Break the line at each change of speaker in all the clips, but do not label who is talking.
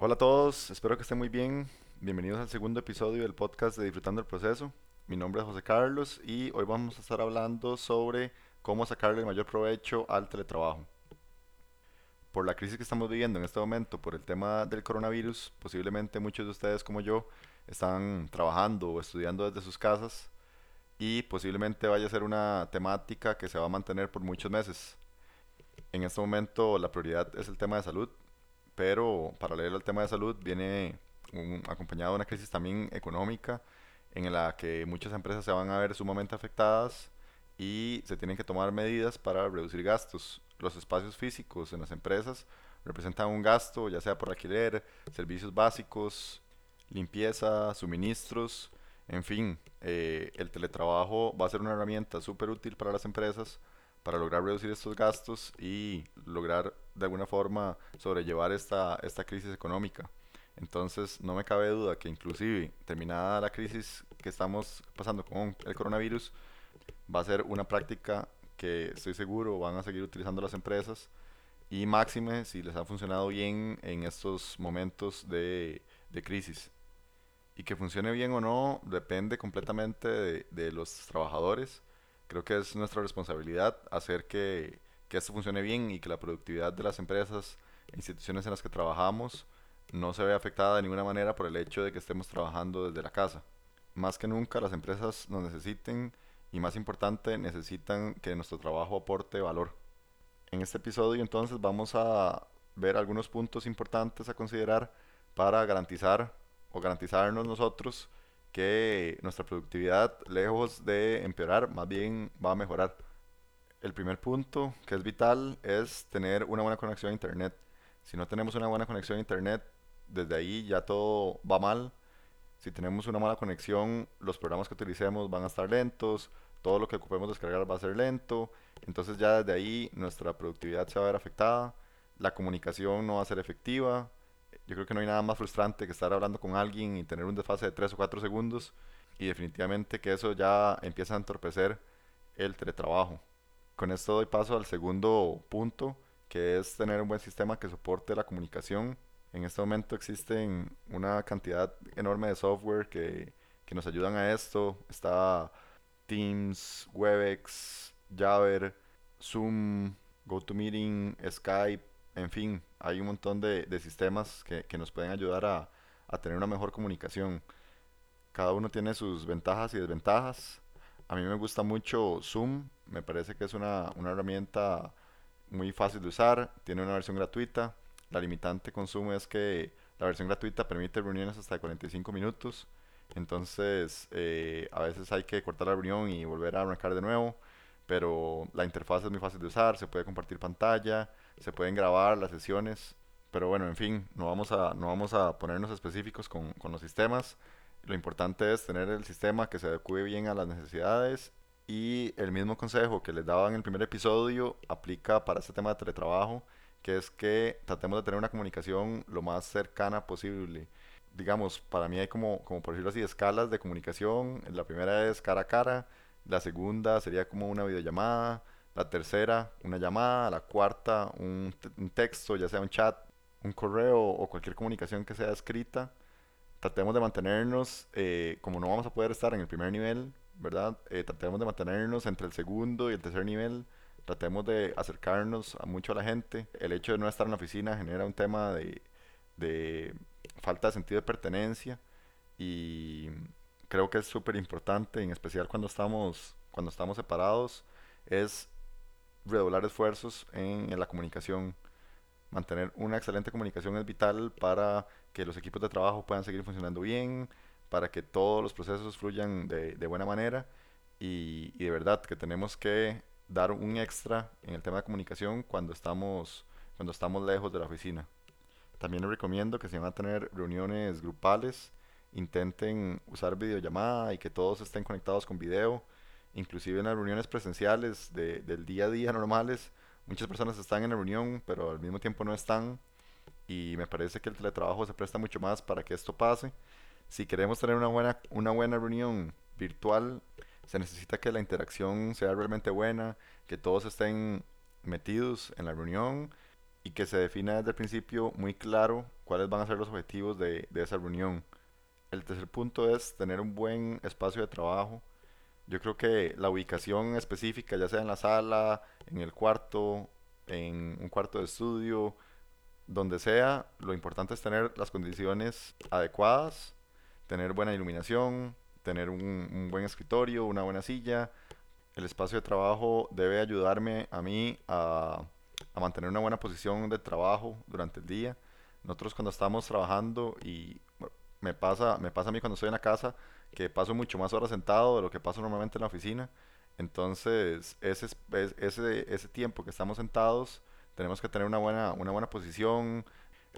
Hola a todos, espero que estén muy bien. Bienvenidos al segundo episodio del podcast de Disfrutando el Proceso. Mi nombre es José Carlos y hoy vamos a estar hablando sobre cómo sacarle el mayor provecho al teletrabajo. Por la crisis que estamos viviendo en este momento, por el tema del coronavirus, posiblemente muchos de ustedes como yo están trabajando o estudiando desde sus casas y posiblemente vaya a ser una temática que se va a mantener por muchos meses. En este momento la prioridad es el tema de salud, pero paralelo al tema de salud viene un, acompañado de una crisis también económica en la que muchas empresas se van a ver sumamente afectadas y se tienen que tomar medidas para reducir gastos. Los espacios físicos en las empresas representan un gasto, ya sea por alquiler, servicios básicos, limpieza, suministros, en fin, eh, el teletrabajo va a ser una herramienta súper útil para las empresas para lograr reducir estos gastos y lograr de alguna forma sobrellevar esta, esta crisis económica. Entonces no me cabe duda que inclusive terminada la crisis que estamos pasando con el coronavirus, va a ser una práctica que estoy seguro van a seguir utilizando las empresas y máxime si les ha funcionado bien en estos momentos de, crisis. Y que funcione bien o no depende completamente de los trabajadores. Creo que es nuestra responsabilidad hacer que, que esto funcione bien y que la productividad de las empresas e instituciones en las que trabajamos no se ve afectada de ninguna manera por el hecho de que estemos trabajando desde la casa. Más que nunca las empresas nos necesiten y más importante necesitan que nuestro trabajo aporte valor. En este episodio entonces vamos a ver algunos puntos importantes a considerar para garantizar o garantizarnos nosotros que nuestra productividad lejos de empeorar más bien va a mejorar. El primer punto que es vital es tener una buena conexión a internet. Si no tenemos una buena conexión a internet desde ahí ya todo va mal. Si tenemos una mala conexión, los programas que utilicemos van a estar lentos, todo lo que ocupemos descargar va a ser lento, entonces ya desde ahí nuestra productividad se va a ver afectada, la comunicación no va a ser efectiva. Yo creo que no hay nada más frustrante que estar hablando con alguien y tener un desfase de 3 o 4 segundos y definitivamente que eso ya empieza a entorpecer el teletrabajo. Con esto doy paso al segundo punto, que es tener un buen sistema que soporte la comunicación en este momento existen una cantidad enorme de software que, que nos ayudan a esto. Está Teams, Webex, Jabber, Zoom, GoToMeeting, Skype, en fin, hay un montón de, de sistemas que, que, nos pueden ayudar a, a, tener una mejor comunicación. Cada uno tiene sus ventajas y desventajas. A mí me gusta mucho Zoom, me parece que es una, una herramienta muy fácil de usar, tiene una versión gratuita la limitante consumo es que la versión gratuita permite reuniones hasta de 45 minutos. Entonces, eh, a veces hay que cortar la reunión y volver a arrancar de nuevo. Pero la interfaz es muy fácil de usar, se puede compartir pantalla, se pueden grabar las sesiones. Pero bueno, en fin, no vamos a, no vamos a ponernos específicos con, con los sistemas. Lo importante es tener el sistema que se adecue bien a las necesidades y el mismo consejo que les daba en el primer episodio aplica para este tema de teletrabajo que es que tratemos de tener una comunicación lo más cercana posible. Digamos, para mí hay como, como por decirlo así, escalas de comunicación. La primera es cara a cara, la segunda sería como una videollamada, la tercera una llamada, la cuarta un, texto, ya sea un chat, un correo o cualquier comunicación que sea escrita. Tratemos de mantenernos, eh, como no vamos a poder estar en el primer nivel, ¿verdad? Eh, tratemos de mantenernos entre el segundo y el tercer nivel tratemos de acercarnos a mucho a la gente. El hecho de no estar en la oficina genera un tema de, falta de sentido de pertenencia y creo que es súper importante, en especial cuando estamos, cuando estamos separados, es redoblar esfuerzos en la comunicación. Mantener una excelente comunicación es vital para que los equipos de trabajo puedan seguir funcionando bien, para que todos los procesos fluyan de, de buena manera y, y, de verdad que tenemos que dar un extra en el tema de comunicación cuando estamos, cuando estamos lejos de la oficina. También les recomiendo que si van a tener reuniones grupales, intenten usar videollamada y que todos estén conectados con video. Inclusive en las reuniones presenciales de, del día a día normales, muchas personas están en la reunión, pero al mismo tiempo no están. Y me parece que el teletrabajo se presta mucho más para que esto pase. Si queremos tener una buena, una buena reunión virtual, se necesita que la interacción sea realmente buena, que todos estén metidos en la reunión y que se defina desde el principio muy claro cuáles van a ser los objetivos de, de esa reunión. El tercer punto es tener un buen espacio de trabajo. Yo creo que la ubicación específica, ya sea en la sala, en el cuarto, en un cuarto de estudio, donde sea, lo importante es tener las condiciones adecuadas, tener buena iluminación, tener un, un buen escritorio, una buena silla. El espacio de trabajo debe ayudarme a mí a, mantener una buena posición de trabajo durante el día. Nosotros cuando estamos trabajando y me pasa, me pasa a mí cuando estoy en la casa que paso mucho más horas sentado de lo que paso normalmente en la oficina. Entonces, ese, es- es- ese, ese tiempo que estamos sentados, tenemos que tener una buena, una buena posición,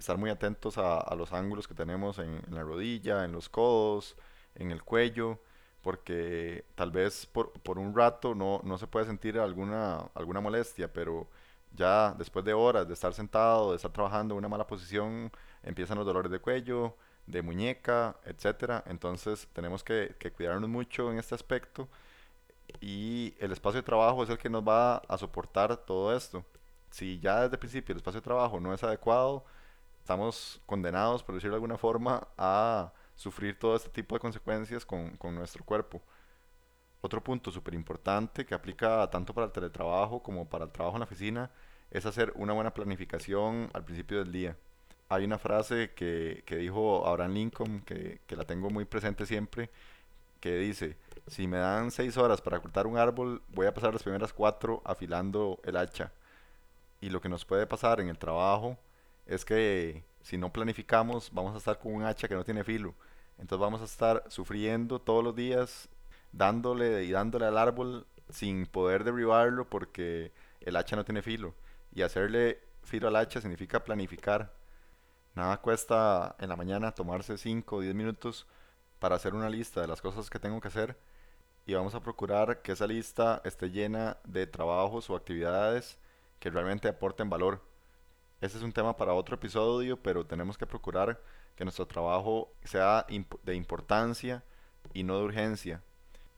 estar muy atentos a, los ángulos que tenemos en, en la rodilla, en los codos, en el cuello, porque tal vez por, por un rato no, no se puede sentir alguna, alguna molestia, pero ya después de horas de estar sentado, de estar trabajando en una mala posición, empiezan los dolores de cuello, de muñeca, etcétera. Entonces tenemos que, que cuidarnos mucho en este aspecto y el espacio de trabajo es el que nos va a soportar todo esto. Si ya desde el principio el espacio de trabajo no es adecuado, estamos condenados, por decirlo de alguna forma, a sufrir todo este tipo de consecuencias con, nuestro cuerpo. Otro punto súper importante que aplica tanto para el teletrabajo como para el trabajo en la oficina es hacer una buena planificación al principio del día. Hay una frase que, que dijo Abraham Lincoln, que, que la tengo muy presente siempre, que dice, si me dan seis horas para cortar un árbol, voy a pasar las primeras cuatro afilando el hacha. Y lo que nos puede pasar en el trabajo es que si no planificamos, vamos a estar con un hacha que no tiene filo. Entonces vamos a estar sufriendo todos los días, dándole y dándole al árbol sin poder derribarlo porque el hacha no tiene filo. Y hacerle filo al hacha significa planificar. Nada cuesta en la mañana tomarse 5 o 10 minutos para hacer una lista de las cosas que tengo que hacer y vamos a procurar que esa lista esté llena de trabajos o actividades que realmente aporten valor. Este es un tema para otro episodio, pero tenemos que procurar que nuestro trabajo sea de importancia y no de urgencia.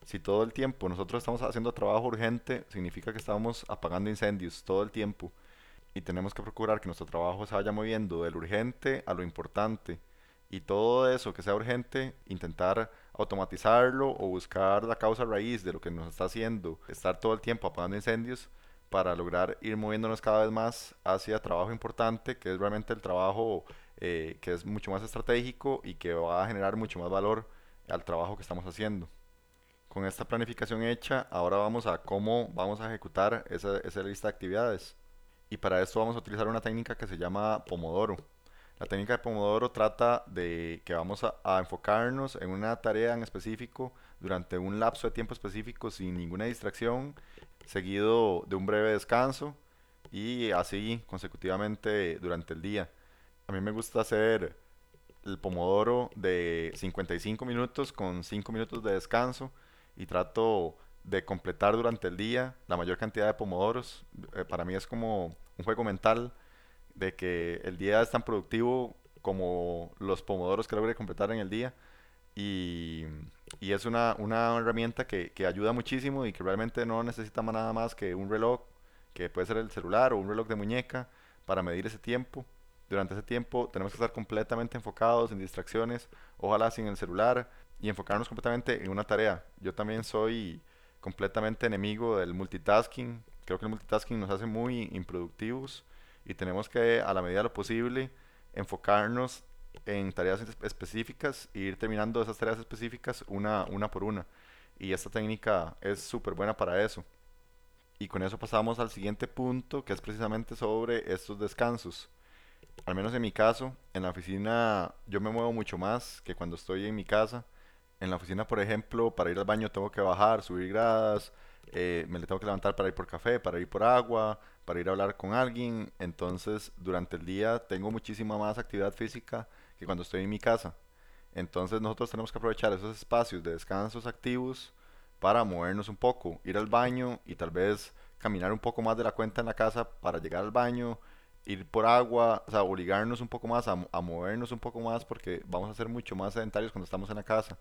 Si todo el tiempo nosotros estamos haciendo trabajo urgente, significa que estamos apagando incendios todo el tiempo y tenemos que procurar que nuestro trabajo se vaya moviendo del urgente a lo importante y todo eso que sea urgente, intentar automatizarlo o buscar la causa raíz de lo que nos está haciendo, estar todo el tiempo apagando incendios para lograr ir moviéndonos cada vez más hacia trabajo importante, que es realmente el trabajo eh, que es mucho más estratégico y que va a generar mucho más valor al trabajo que estamos haciendo. Con esta planificación hecha, ahora vamos a cómo vamos a ejecutar esa, lista de actividades. Y para esto vamos a utilizar una técnica que se llama Pomodoro. La técnica de Pomodoro trata de que vamos a, a enfocarnos en una tarea en específico durante un lapso de tiempo específico sin ninguna distracción, seguido de un breve descanso y así consecutivamente durante el día. A mí me gusta hacer el pomodoro de 55 minutos con 5 minutos de descanso y trato de completar durante el día la mayor cantidad de pomodoros. Eh, para mí es como un juego mental de que el día es tan productivo como los pomodoros que logre completar en el día y, y es una, una herramienta que, que ayuda muchísimo y que realmente no necesita nada más que un reloj, que puede ser el celular o un reloj de muñeca para medir ese tiempo. Durante ese tiempo tenemos que estar completamente enfocados, sin distracciones, ojalá sin el celular y enfocarnos completamente en una tarea. Yo también soy completamente enemigo del multitasking. Creo que el multitasking nos hace muy improductivos y tenemos que, a la medida de lo posible, enfocarnos en tareas es- específicas e ir terminando esas tareas específicas una, una por una. Y esta técnica es súper buena para eso. Y con eso pasamos al siguiente punto, que es precisamente sobre estos descansos. Al menos en mi caso, en la oficina yo me muevo mucho más que cuando estoy en mi casa. En la oficina, por ejemplo, para ir al baño tengo que bajar, subir gradas, eh, me le tengo que levantar para ir por café, para ir por agua, para ir a hablar con alguien. Entonces, durante el día tengo muchísima más actividad física cuando estoy en mi casa. Entonces, nosotros tenemos que aprovechar esos espacios de descansos activos para movernos un poco, ir al baño y tal vez caminar un poco más de la cuenta en la casa para llegar al baño, ir por agua, o sea, obligarnos un poco más a movernos un poco más porque vamos a ser mucho más sedentarios cuando estamos en la casa.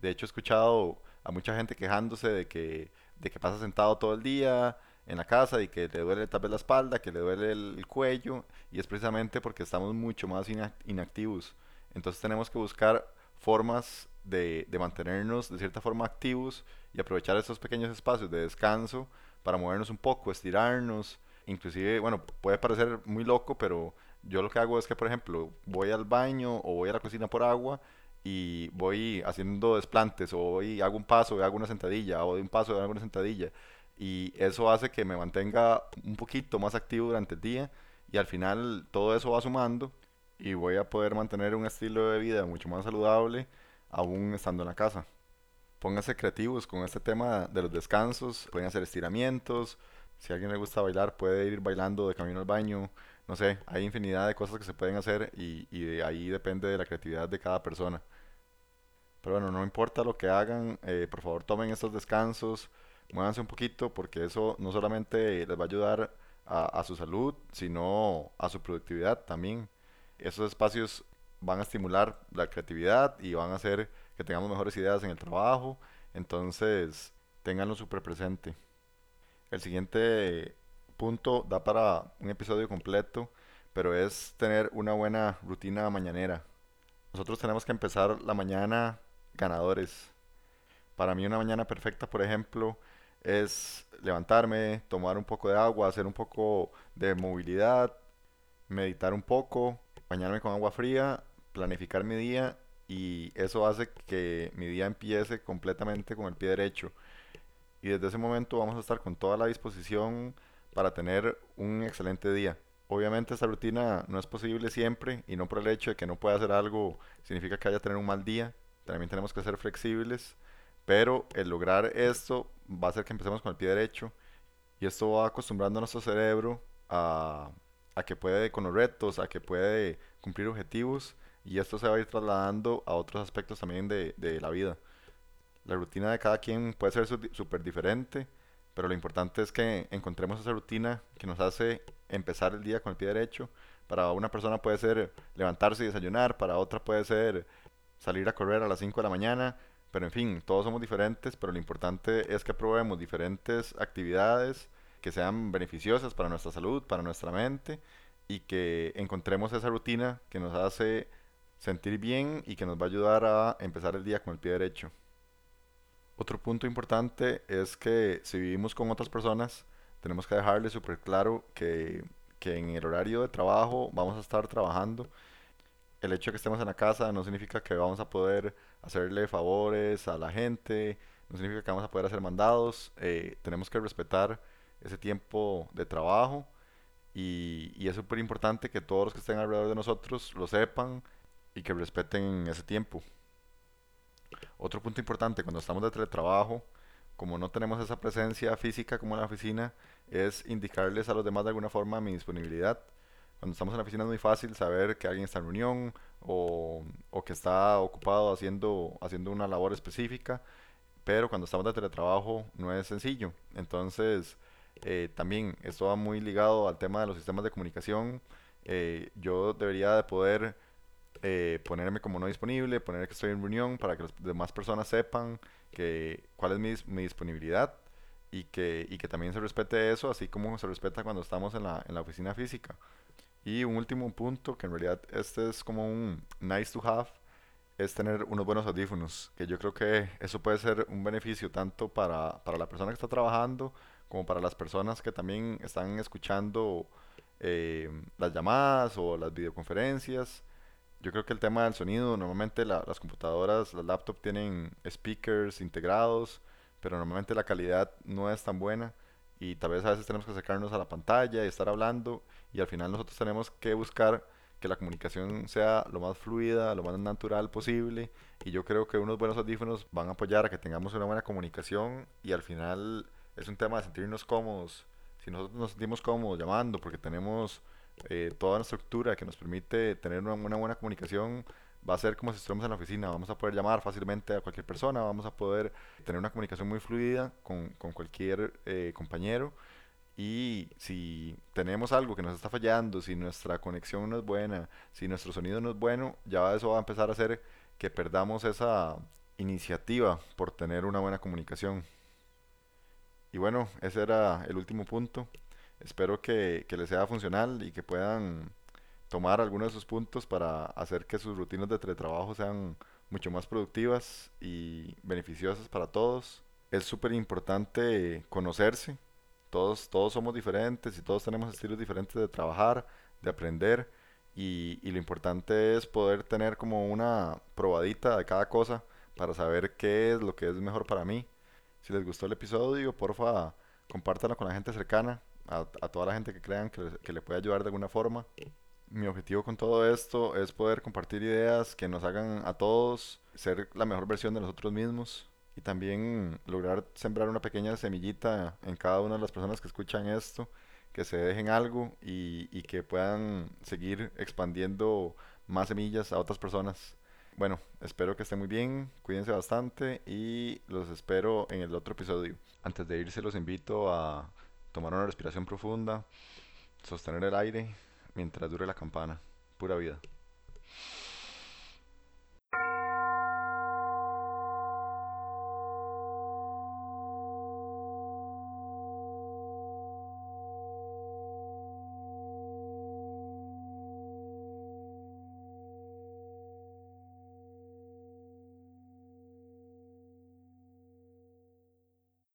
De hecho, he escuchado a mucha gente quejándose de que, de que pasa sentado todo el día, en la casa y que le duele tal vez la espalda, que le duele el, cuello, y es precisamente porque estamos mucho más inactivos. Entonces tenemos que buscar formas de, mantenernos de cierta forma activos y aprovechar esos pequeños espacios de descanso para movernos un poco, estirarnos. Inclusive, bueno, puede parecer muy loco, pero yo lo que hago es que, por ejemplo, voy al baño o voy a la cocina por agua y voy haciendo desplantes o voy, hago un paso hago una sentadilla o de un paso hago una sentadilla y eso hace que me mantenga un poquito más activo durante el día y al final todo eso va sumando y voy a poder mantener un estilo de vida mucho más saludable aún estando en la casa. Pónganse creativos con este tema de los descansos, pueden hacer estiramientos, si a alguien le gusta bailar puede ir bailando de camino al baño, no sé, hay infinidad de cosas que se pueden hacer y, y de ahí depende de la creatividad de cada persona. Pero bueno, no importa lo que hagan, eh, por favor tomen estos descansos, muévanse un poquito porque eso no solamente les va a ayudar a, a su salud, sino a su productividad también. Esos espacios van a estimular la creatividad y van a hacer que tengamos mejores ideas en el trabajo. Entonces, ténganlo súper presente. El siguiente punto da para un episodio completo, pero es tener una buena rutina mañanera. Nosotros tenemos que empezar la mañana ganadores. Para mí una mañana perfecta, por ejemplo, es levantarme, tomar un poco de agua, hacer un poco de movilidad, meditar un poco, bañarme con agua fría, planificar mi día y eso hace que mi día empiece completamente con el pie derecho. Y desde ese momento vamos a estar con toda la disposición para tener un excelente día. Obviamente esta rutina no es posible siempre y no por el hecho de que no pueda hacer algo significa que haya tener un mal día también tenemos que ser flexibles, pero el lograr esto va a hacer que empecemos con el pie derecho y esto va acostumbrando a nuestro cerebro a, que puede con los retos, a que puede cumplir objetivos y esto se va a ir trasladando a otros aspectos también de, de la vida. La rutina de cada quien puede ser súper diferente, pero lo importante es que encontremos esa rutina que nos hace empezar el día con el pie derecho. Para una persona puede ser levantarse y desayunar, para otra puede ser salir a correr a las 5 de la mañana, pero en fin, todos somos diferentes, pero lo importante es que probemos diferentes actividades que sean beneficiosas para nuestra salud, para nuestra mente y que encontremos esa rutina que nos hace sentir bien y que nos va a ayudar a empezar el día con el pie derecho. Otro punto importante es que si vivimos con otras personas, tenemos que dejarles súper claro que, que en el horario de trabajo vamos a estar trabajando el hecho de que estemos en la casa no significa que vamos a poder hacerle favores a la gente, no significa que vamos a poder hacer mandados, eh, tenemos que respetar ese tiempo de trabajo y, es súper importante que todos los que estén alrededor de nosotros lo sepan y que respeten ese tiempo. Otro punto importante cuando estamos de teletrabajo, como no tenemos esa presencia física como en la oficina, es indicarles a los demás de alguna forma mi disponibilidad cuando estamos en la oficina es muy fácil saber que alguien está en reunión o, o que está ocupado haciendo, haciendo una labor específica, pero cuando estamos de teletrabajo no es sencillo. Entonces, eh, también esto va muy ligado al tema de los sistemas de comunicación. Eh, yo debería de poder eh, ponerme como no disponible, poner que estoy en reunión para que las demás personas sepan que, cuál es mi, mi disponibilidad y que, y que también se respete eso, así como se respeta cuando estamos en la, en la oficina física. Y un último punto, que en realidad este es como un nice to have, es tener unos buenos audífonos, que yo creo que eso puede ser un beneficio tanto para, para la persona que está trabajando como para las personas que también están escuchando eh, las llamadas o las videoconferencias. Yo creo que el tema del sonido, normalmente las computadoras, las laptops tienen speakers integrados, pero normalmente la calidad no es tan buena y tal vez a veces tenemos que acercarnos a la pantalla y estar hablando y al final nosotros tenemos que buscar que la comunicación sea lo más fluida, lo más natural posible y yo creo que unos buenos audífonos van a apoyar a que tengamos una buena comunicación y al final es un tema de sentirnos cómodos. Si nosotros nos sentimos cómodos llamando porque tenemos eh, toda una estructura que nos permite tener una, buena comunicación, va a ser como si estuviéramos en la oficina, vamos a poder llamar fácilmente a cualquier persona, vamos a poder tener una comunicación muy fluida con, con cualquier eh, compañero y si tenemos algo que nos está fallando, si nuestra conexión no es buena, si nuestro sonido no es bueno, ya eso va a empezar a hacer que perdamos esa iniciativa por tener una buena comunicación. Y bueno, ese era el último punto. Espero que, que les sea funcional y que puedan tomar algunos de esos puntos para hacer que sus rutinas de teletrabajo sean mucho más productivas y beneficiosas para todos. Es súper importante conocerse. Todos, todos somos diferentes y todos tenemos estilos diferentes de trabajar, de aprender. Y, y lo importante es poder tener como una probadita de cada cosa para saber qué es lo que es mejor para mí. Si les gustó el episodio, porfa, compártanlo con la gente cercana, a, a toda la gente que crean que, que le puede ayudar de alguna forma mi objetivo con todo esto es poder compartir ideas que nos hagan a todos ser la mejor versión de nosotros mismos y también lograr sembrar una pequeña semillita en cada una de las personas que escuchan esto, que se dejen algo y, y que puedan seguir expandiendo más semillas a otras personas. Bueno, espero que estén muy bien, cuídense bastante y los espero en el otro episodio. Antes de irse los invito a tomar una respiración profunda, sostener el aire mientras dure la campana. Pura vida.